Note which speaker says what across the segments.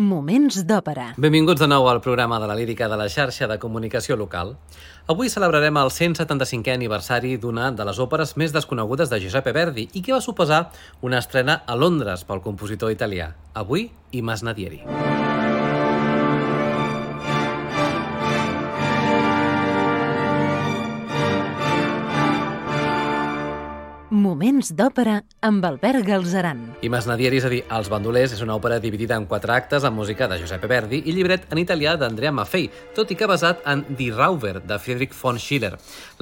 Speaker 1: Moments d'òpera.
Speaker 2: Benvinguts de nou al programa de la lírica de la xarxa de comunicació local. Avui celebrarem el 175è aniversari d'una de les òperes més desconegudes de Giuseppe Verdi i que va suposar una estrena a Londres pel compositor italià. Avui, I Masnadieri.
Speaker 1: Moments d'òpera amb Albert Galzeran.
Speaker 2: I Masnadieri, és a dir, Els bandolers, és una òpera dividida en quatre actes amb música de Giuseppe Verdi i llibret en italià d'Andrea Maffei, tot i que basat en Die Rauber, de Friedrich von Schiller.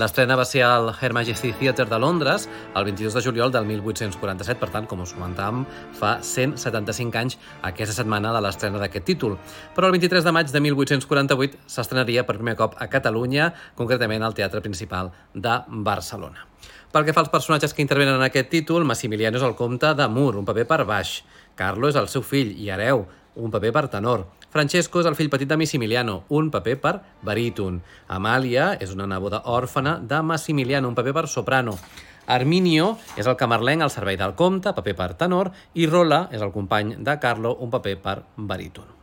Speaker 2: L'estrena va ser al Her Majesty Theatre de Londres el 22 de juliol del 1847, per tant, com us comentàvem, fa 175 anys aquesta setmana de l'estrena d'aquest títol. Però el 23 de maig de 1848 s'estrenaria per primer cop a Catalunya, concretament al Teatre Principal de Barcelona. Pel que fa als personatges que intervenen en aquest títol, Massimiliano és el comte de Mur, un paper per baix. Carlo és el seu fill i hereu, un paper per tenor. Francesco és el fill petit de Massimiliano, un paper per baríton. Amàlia és una neboda òrfana de Massimiliano, un paper per soprano. Arminio és el camarlenc al servei del comte, paper per tenor, i Rola és el company de Carlo, un paper per baríton.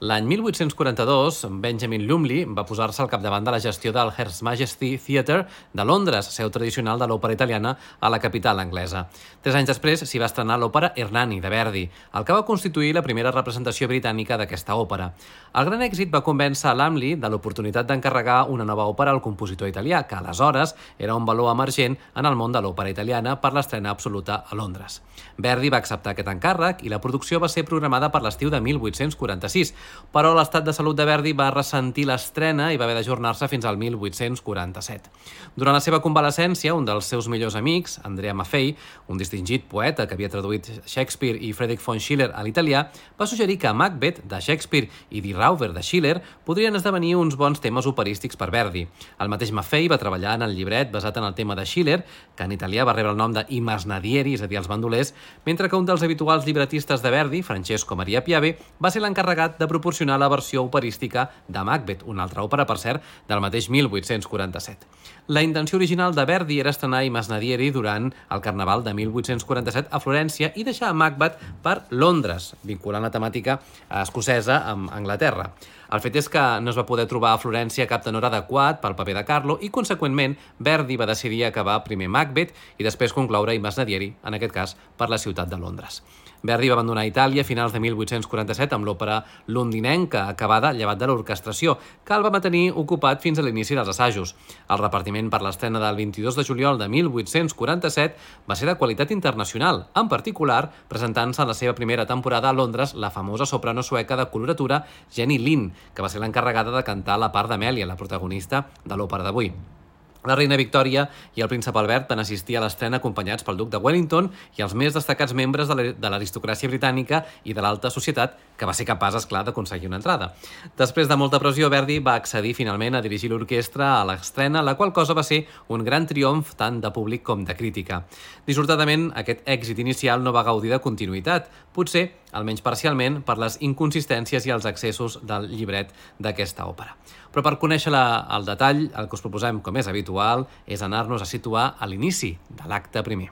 Speaker 2: L'any 1842, Benjamin Lumley va posar-se al capdavant de la gestió del Her Majesty Theatre de Londres, seu tradicional de l'òpera italiana a la capital anglesa. Tres anys després s'hi va estrenar l'òpera Hernani, de Verdi, el que va constituir la primera representació britànica d'aquesta òpera. El gran èxit va convèncer a Lumley de l'oportunitat d'encarregar una nova òpera al compositor italià, que aleshores era un valor emergent en el món de l'òpera italiana per l'estrena absoluta a Londres. Verdi va acceptar aquest encàrrec i la producció va ser programada per l'estiu de 1846, però l'estat de salut de Verdi va ressentir l'estrena i va haver d'ajornar-se fins al 1847. Durant la seva convalescència, un dels seus millors amics, Andrea Maffei, un distingit poeta que havia traduït Shakespeare i Friedrich von Schiller a l'italià, va suggerir que Macbeth, de Shakespeare, i Die Rauber, de Schiller, podrien esdevenir uns bons temes operístics per Verdi. El mateix Maffei va treballar en el llibret basat en el tema de Schiller, que en italià va rebre el nom de I Masnadieri, és a dir, els bandolers, mentre que un dels habituals llibretistes de Verdi, Francesco Maria Piave, va ser l'encarregat de proporcionar la versió operística de Macbeth, una altra òpera, per cert, del mateix 1847. La intenció original de Verdi era estrenar i Masnadieri durant el Carnaval de 1847 a Florència i deixar Macbeth per Londres, vinculant la temàtica escocesa amb Anglaterra. El fet és que no es va poder trobar a Florència cap tenor adequat pel paper de Carlo i, conseqüentment, Verdi va decidir acabar primer Macbeth i després concloure i Masnadieri, en aquest cas, per la ciutat de Londres. Verdi va abandonar Itàlia a finals de 1847 amb l'òpera londinenca acabada llevat de l'orquestració, que el va mantenir ocupat fins a l'inici dels assajos. El repartiment per l'estrena del 22 de juliol de 1847 va ser de qualitat internacional, en particular presentant-se en la seva primera temporada a Londres la famosa soprano sueca de coloratura Jenny Lind, que va ser l'encarregada de cantar la part d'Amèlia, la protagonista de l'òpera d'avui. La reina Victòria i el príncep Albert van assistir a l'estrena acompanyats pel duc de Wellington i els més destacats membres de l'aristocràcia britànica i de l'alta societat, que va ser capaç, esclar, d'aconseguir una entrada. Després de molta pressió, Verdi va accedir finalment a dirigir l'orquestra a l'estrena, la qual cosa va ser un gran triomf tant de públic com de crítica. Dissortadament, aquest èxit inicial no va gaudir de continuïtat, potser, almenys parcialment, per les inconsistències i els excessos del llibret d'aquesta òpera. Però per conèixer la, el detall, el que us proposem, com és habitual, és anar-nos a situar a l'inici de l'acte primer.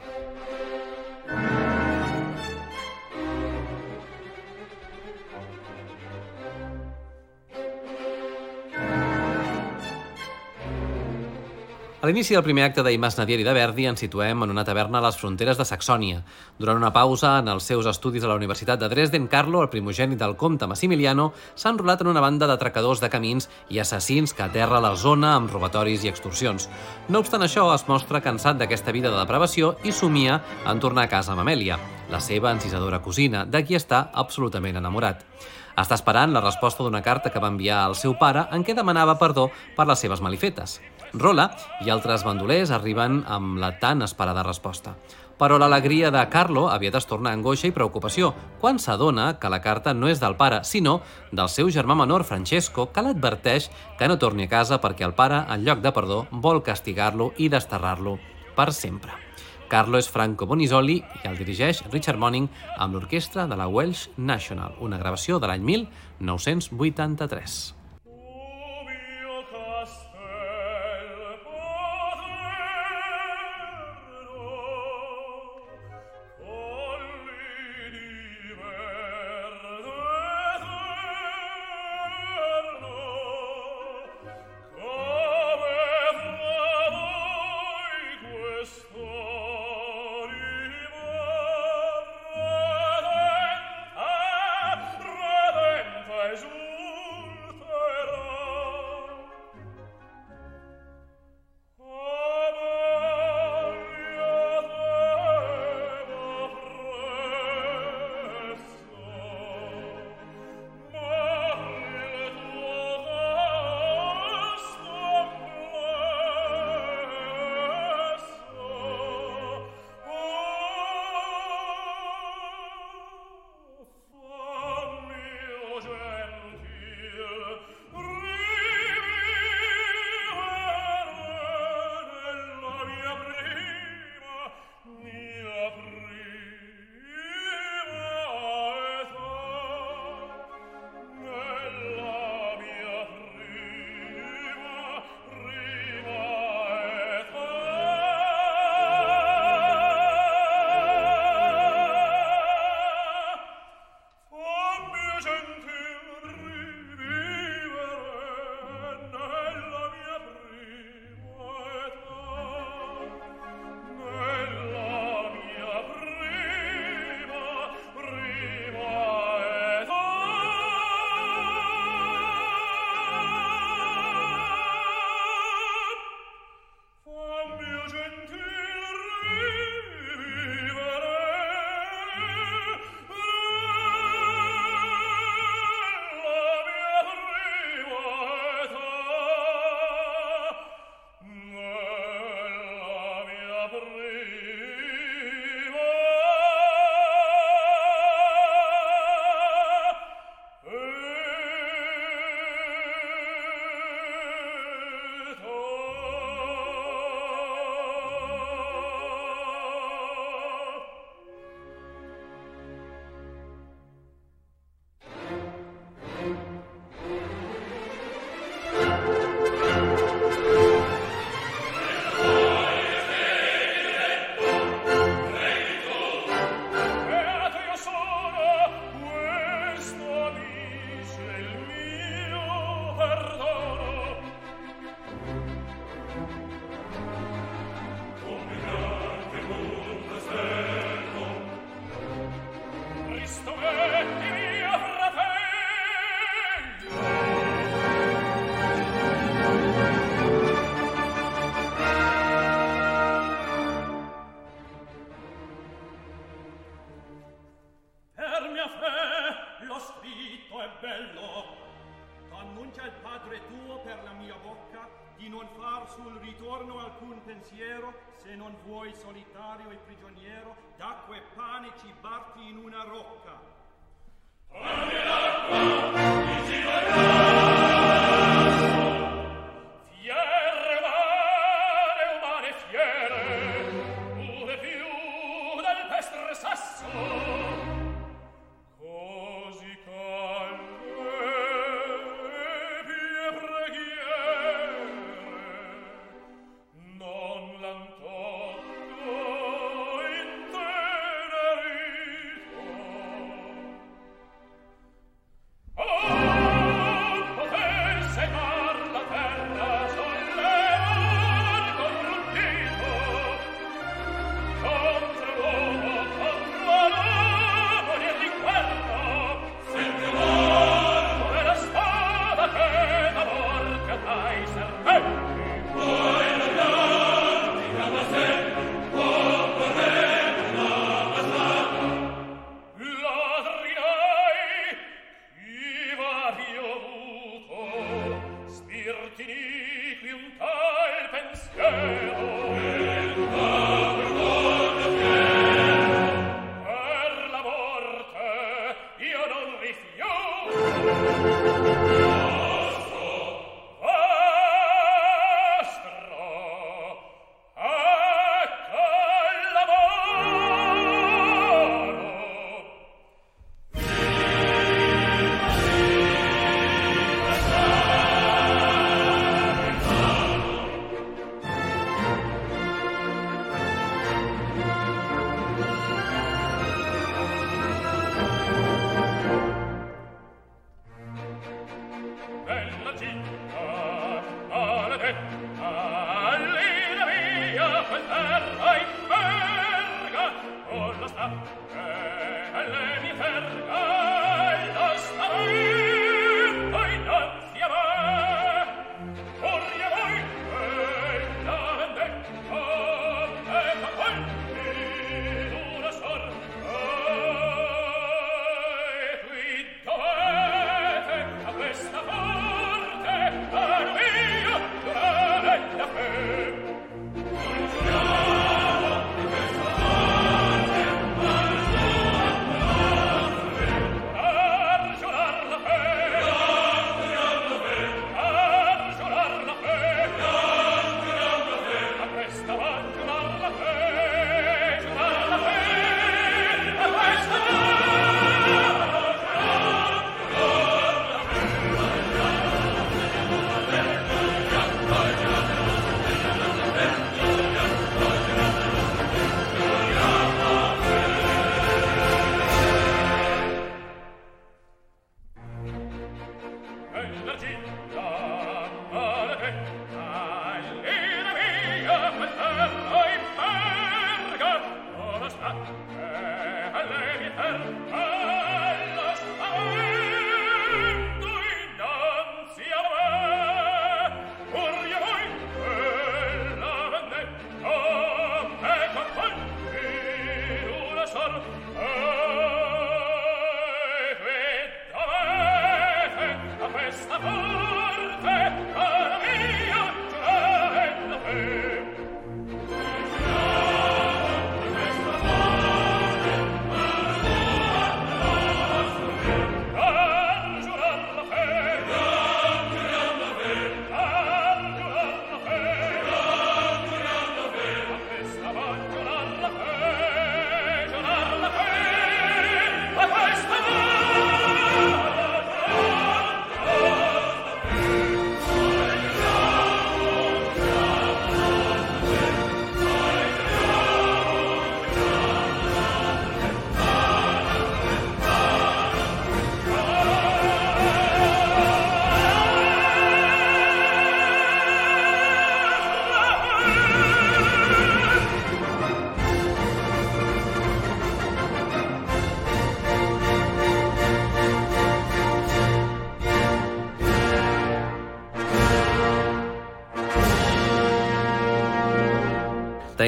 Speaker 2: L'inici del primer acte d'Imas Nadieri de Verdi ens situem en una taverna a les fronteres de Saxònia. Durant una pausa en els seus estudis a la Universitat de Dresden, Carlo, el primogènit del comte Massimiliano, s'ha enrolat en una banda d'atracadors de camins i assassins que aterra la zona amb robatoris i extorsions. No obstant això, es mostra cansat d'aquesta vida de depravació i somia en tornar a casa amb Amèlia, la seva encisadora cosina, de qui està absolutament enamorat. Està esperant la resposta d'una carta que va enviar al seu pare en què demanava perdó per les seves malifetes. Rola i altres bandolers arriben amb la tan esperada resposta. Però l'alegria de Carlo aviat es torna angoixa i preocupació quan s'adona que la carta no és del pare, sinó del seu germà menor, Francesco, que l'adverteix que no torni a casa perquè el pare, en lloc de perdó, vol castigar-lo i desterrar-lo per sempre. Carlo és Franco Bonisoli i el dirigeix Richard Monning amb l'orquestra de la Welsh National, una gravació de l'any 1983.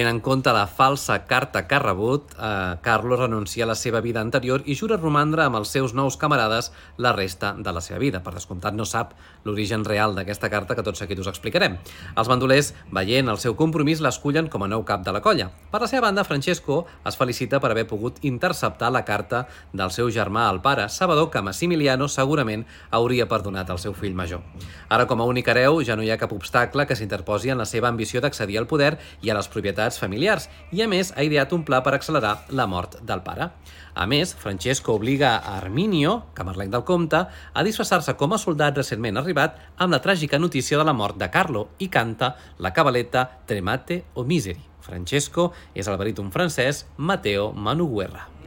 Speaker 3: and En compte la falsa carta que ha rebut, eh, Carlos renuncia a la seva vida anterior i jura romandre amb els seus nous camarades la resta de la seva vida. Per descomptat, no sap l'origen real d'aquesta carta que tot seguit us explicarem. Els bandolers, veient el seu compromís, l'escullen com a nou cap de la colla. Per la seva banda, Francesco es felicita per haver pogut interceptar la carta del seu germà al pare, sabedor que Massimiliano segurament hauria perdonat el seu fill major. Ara, com a únic hereu, ja no hi ha cap obstacle que s'interposi en la seva ambició d'accedir al poder i a les propietats familiars, i a més ha ideat un pla per accelerar la mort del pare. A més, Francesco obliga a Arminio, camarlenc del comte, a disfressar-se com a soldat recentment arribat amb la tràgica notícia de la mort de Carlo i canta la cabaleta Tremate o Miseri. Francesco és el baríton francès Matteo Manuguerra.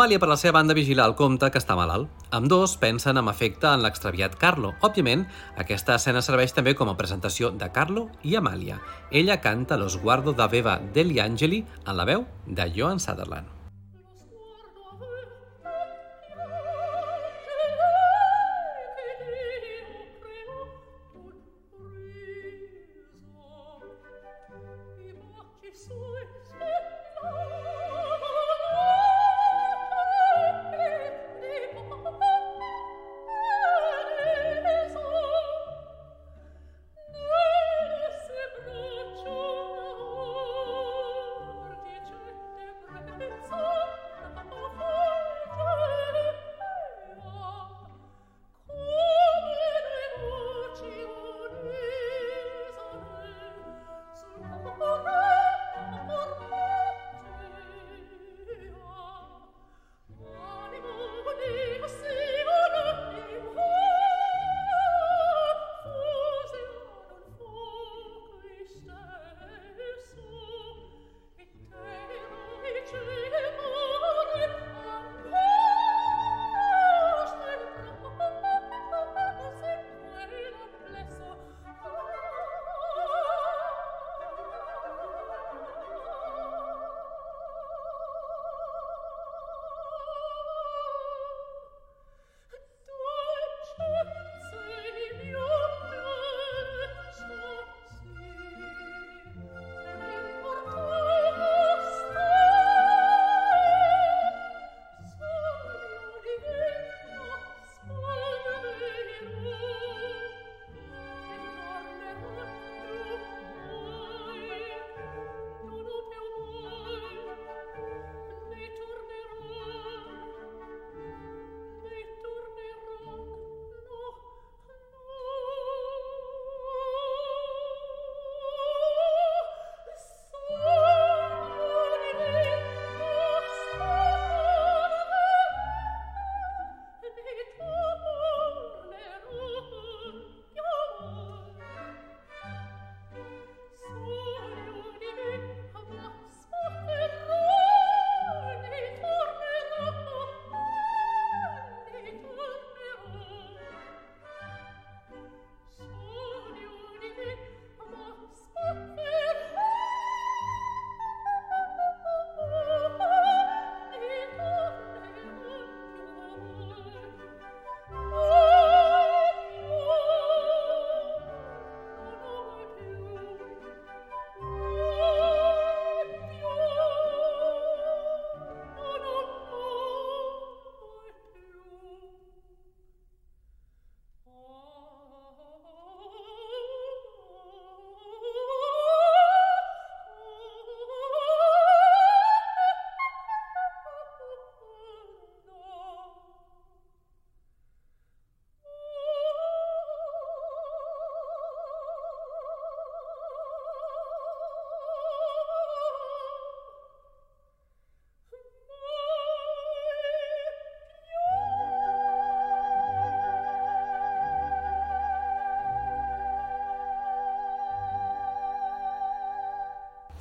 Speaker 4: Amàlia, per la seva banda, vigila el comte, que està malalt. Amb dos pensen amb efecte en l'extraviat Carlo. Òbviament, aquesta escena serveix també com a presentació de Carlo i Amàlia. Ella canta Los guardo da Veva degli Angeli en la veu de Joan Sutherland.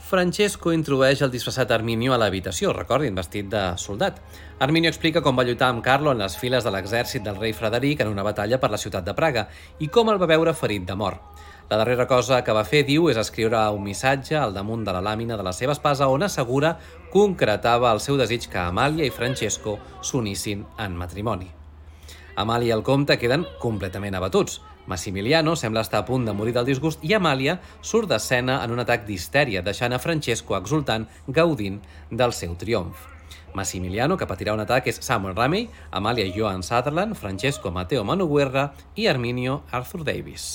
Speaker 4: Francesco introdueix el disfressat Arminio a l'habitació, recordin, vestit de soldat. Arminio explica com va lluitar amb Carlo en les files de l'exèrcit del rei Frederic en una batalla per la ciutat de Praga i com el va veure ferit de mort. La darrera cosa que va fer, diu, és escriure un missatge al damunt de la làmina de la seva espasa on assegura concretava el seu desig que Amàlia i Francesco s'unissin en matrimoni. Amàlia i el comte queden completament abatuts. Massimiliano sembla estar a punt de morir del disgust i Amàlia surt d'escena en un atac d'histèria, deixant a Francesco exultant, gaudint del seu triomf. Massimiliano, que patirà un atac, és Samuel Ramey, Amàlia Joan Sutherland, Francesco Mateo Manuguerra i Arminio Arthur Davis.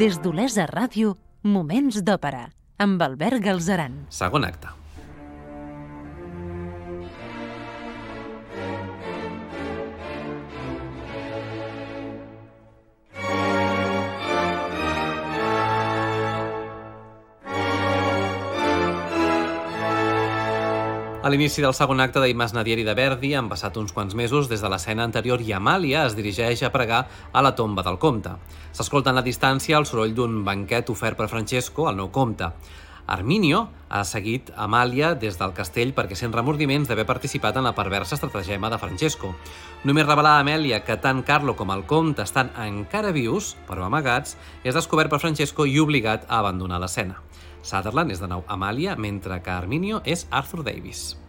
Speaker 1: Des d'Olesa Ràdio, Moments d'Òpera, amb Albert Galzeran.
Speaker 4: Segon acte. A l'inici del segon acte d'Imas Nadieri de Verdi han passat uns quants mesos des de l'escena anterior i Amàlia es dirigeix a pregar a la tomba del comte. S'escolta en la distància el soroll d'un banquet ofert per Francesco, el nou comte. Arminio ha seguit Amàlia des del castell perquè sent remordiments d'haver participat en la perversa estratagema de Francesco. Només revelar a Amèlia que tant Carlo com el comte estan encara vius, però amagats, és descobert per Francesco i obligat a abandonar l'escena. Sutherland és de nou Amàlia, mentre que Arminio és Arthur Davis.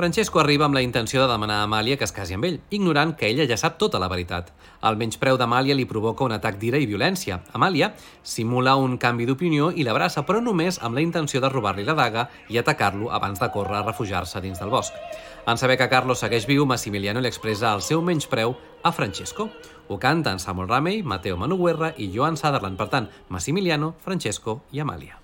Speaker 2: Francesco arriba amb la intenció de demanar a Amàlia que es casi amb ell, ignorant que ella ja sap tota la veritat. El menyspreu d'Amàlia li provoca un atac d'ira i violència. Amàlia simula un canvi d'opinió i l'abraça, però només amb la intenció de robar-li la daga i atacar-lo abans de córrer a refugiar-se dins del bosc. En saber que Carlos segueix viu, Massimiliano li expressa el seu menyspreu a Francesco. Ho canten Samuel Ramey, Mateo Manuguerra i Joan Sutherland. Per tant, Massimiliano, Francesco i Amàlia.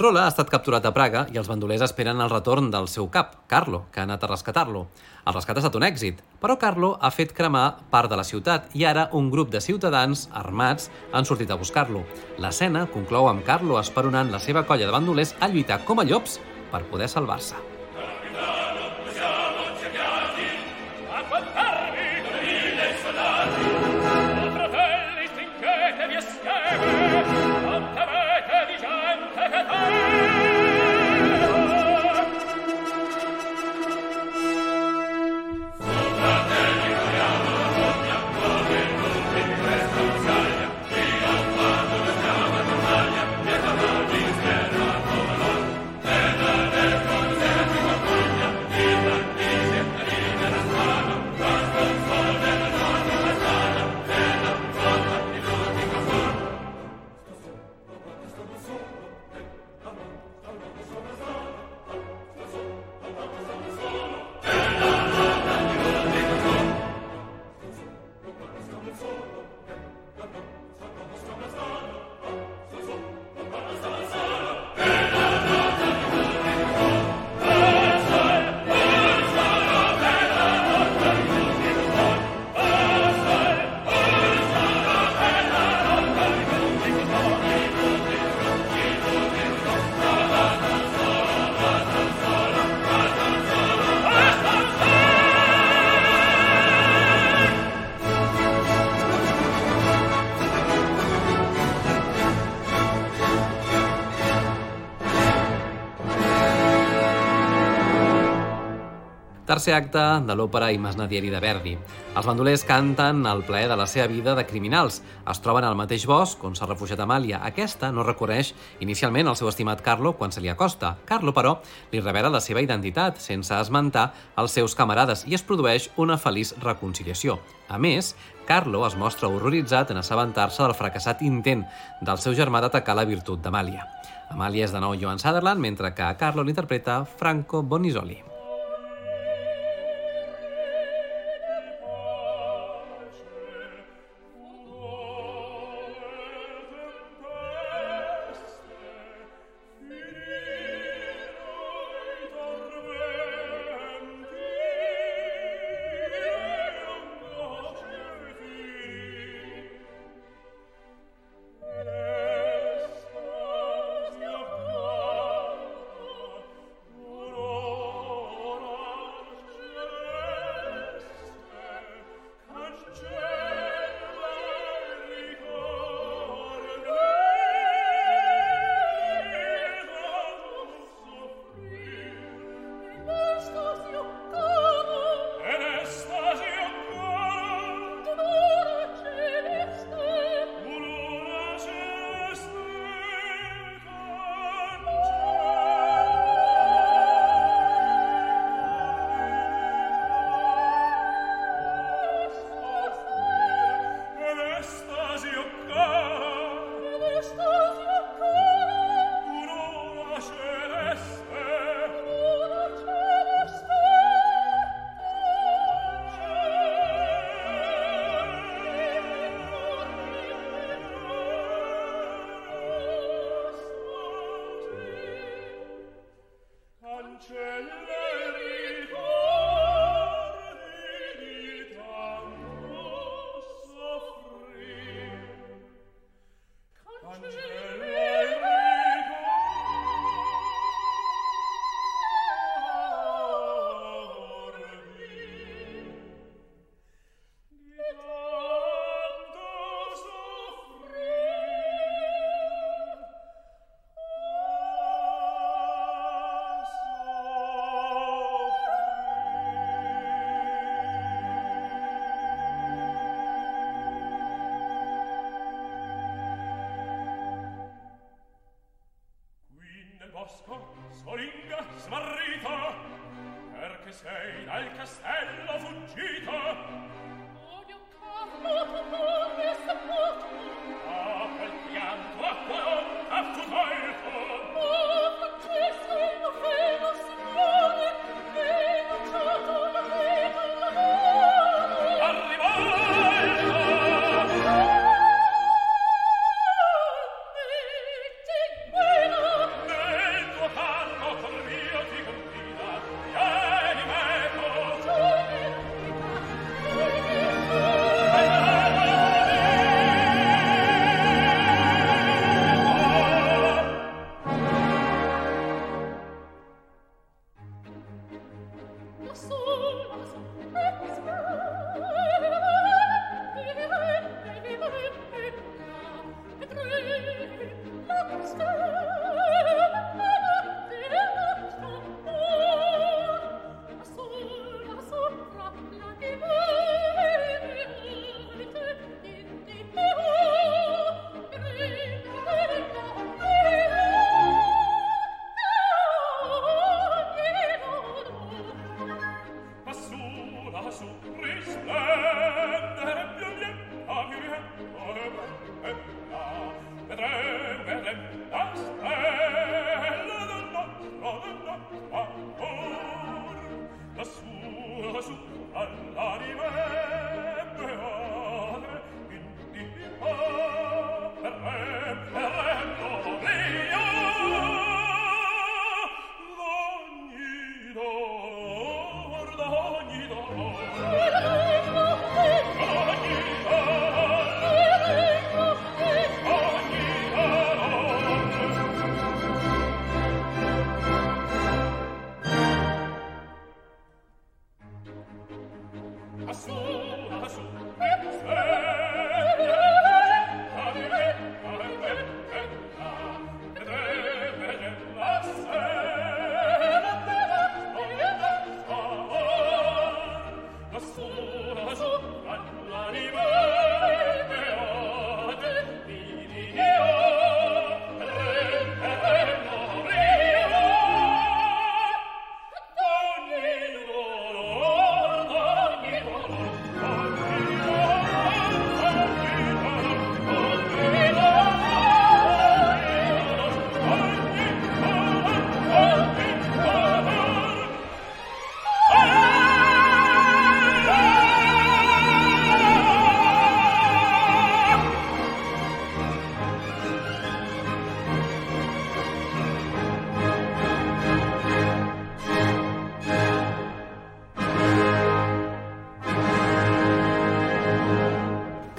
Speaker 3: Rola ha estat capturat a Praga i els bandolers esperen el retorn del seu cap, Carlo, que ha anat a rescatar-lo. El rescat ha estat un èxit, però Carlo ha fet cremar part de la ciutat i ara un grup de ciutadans armats han sortit a buscar-lo. L'escena conclou amb Carlo esperonant la seva colla de bandolers a lluitar com a llops per poder salvar-se. Tercer acte de l'òpera Imasnadieri de Verdi. Els bandolers canten el plaer de la seva vida de criminals. Es troben al mateix bosc on s'ha refugiat Amàlia. Aquesta no reconeix inicialment el seu estimat Carlo quan se li acosta. Carlo, però, li revela la seva identitat sense esmentar els seus camarades i es produeix una feliç reconciliació. A més, Carlo es mostra horroritzat en assabentar-se del fracassat intent del seu germà d'atacar la virtut d'Amàlia. Amàlia és de nou Joan Sutherland, mentre que a Carlo l'interpreta Franco Bonisoli.
Speaker 2: Solinga smarrita, perché sei dal castello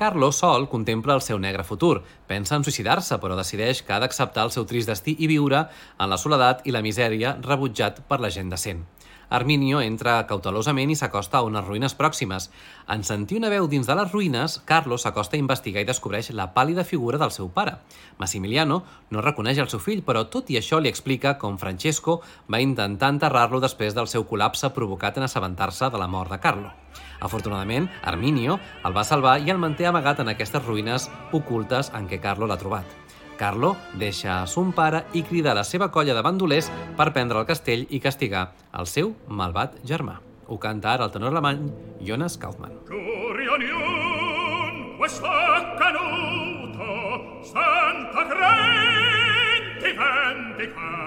Speaker 2: Carlo sol contempla el seu negre futur. Pensa en suïcidar-se, però decideix que ha d'acceptar el seu trist destí i viure en la soledat i la misèria rebutjat per la gent decent. Arminio entra cautelosament i s'acosta a unes ruïnes pròximes. En sentir una veu dins de les ruïnes, Carlos s'acosta a investigar i descobreix la pàl·lida figura del seu pare. Massimiliano no reconeix el seu fill, però tot i això li explica com Francesco va intentar enterrar-lo després del seu col·lapse provocat en assabentar-se de la mort de Carlo. Afortunadament, Arminio el va salvar i el manté amagat en aquestes ruïnes ocultes en què Carlo l'ha trobat. Carlo deixa a son pare i crida la seva colla de bandolers per prendre el castell i castigar el seu malvat germà. Ho canta ara el tenor alemany Jonas Kaufmann.
Speaker 3: Curionion, questa canuto, santa crenti vendicar.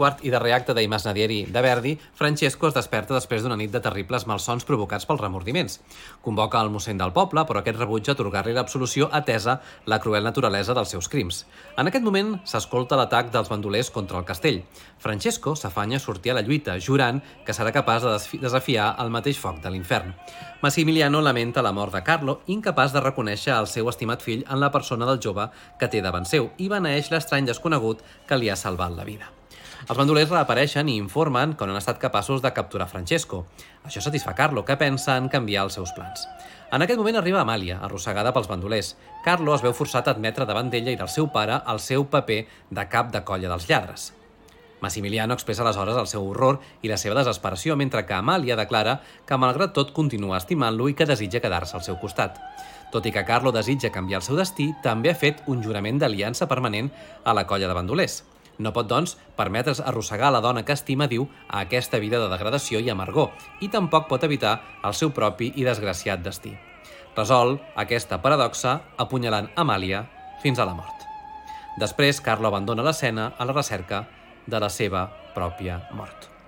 Speaker 2: Quart i darrer acte d'Imas Nadieri de Verdi, Francesco es desperta després d'una nit de terribles malsons provocats pels remordiments. Convoca el mossèn del poble, però aquest rebutja atorgar-li l'absolució atesa la cruel naturalesa dels seus crims. En aquest moment s'escolta l'atac dels bandolers contra el castell. Francesco s'afanya a sortir a la lluita, jurant que serà capaç de desafiar el mateix foc de l'infern. Massimiliano lamenta la mort de Carlo, incapaç de reconèixer el seu estimat fill en la persona del jove que té davant seu i beneeix l'estrany desconegut que li ha salvat la vida. Els bandolers reapareixen i informen que no han estat capaços de capturar Francesco. Això satisfà Carlo, que pensa en canviar els seus plans. En aquest moment arriba Amàlia, arrossegada pels bandolers. Carlo es veu forçat a admetre davant d'ella i del seu pare el seu paper de cap de colla dels lladres. Massimiliano expressa aleshores el seu horror i la seva desesperació, mentre que Amàlia declara que malgrat tot continua estimant-lo i que desitja quedar-se al seu costat. Tot i que Carlo desitja canviar el seu destí, també ha fet un jurament d'aliança permanent a la colla de bandolers. No pot, doncs, permetre's arrossegar la dona que estima, diu, a aquesta vida de degradació i amargor, i tampoc pot evitar el seu propi i desgraciat destí. Resol aquesta paradoxa apunyalant Amàlia fins a la mort. Després, Carlo abandona l'escena a la recerca de la seva pròpia mort.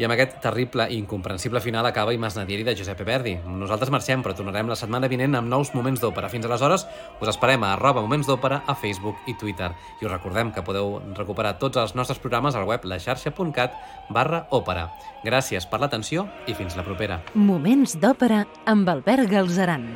Speaker 2: I amb aquest terrible i incomprensible final acaba Imas Nadieri de Giuseppe Verdi. Nosaltres marxem, però tornarem la setmana vinent amb nous Moments d'Òpera. Fins aleshores, us esperem a arroba Moments d'Òpera a Facebook i Twitter. I us recordem que podeu recuperar tots els nostres programes al web laxarxa.cat barra òpera. Gràcies per l'atenció i fins la propera.
Speaker 1: Moments d'Òpera amb Albert Galzeran.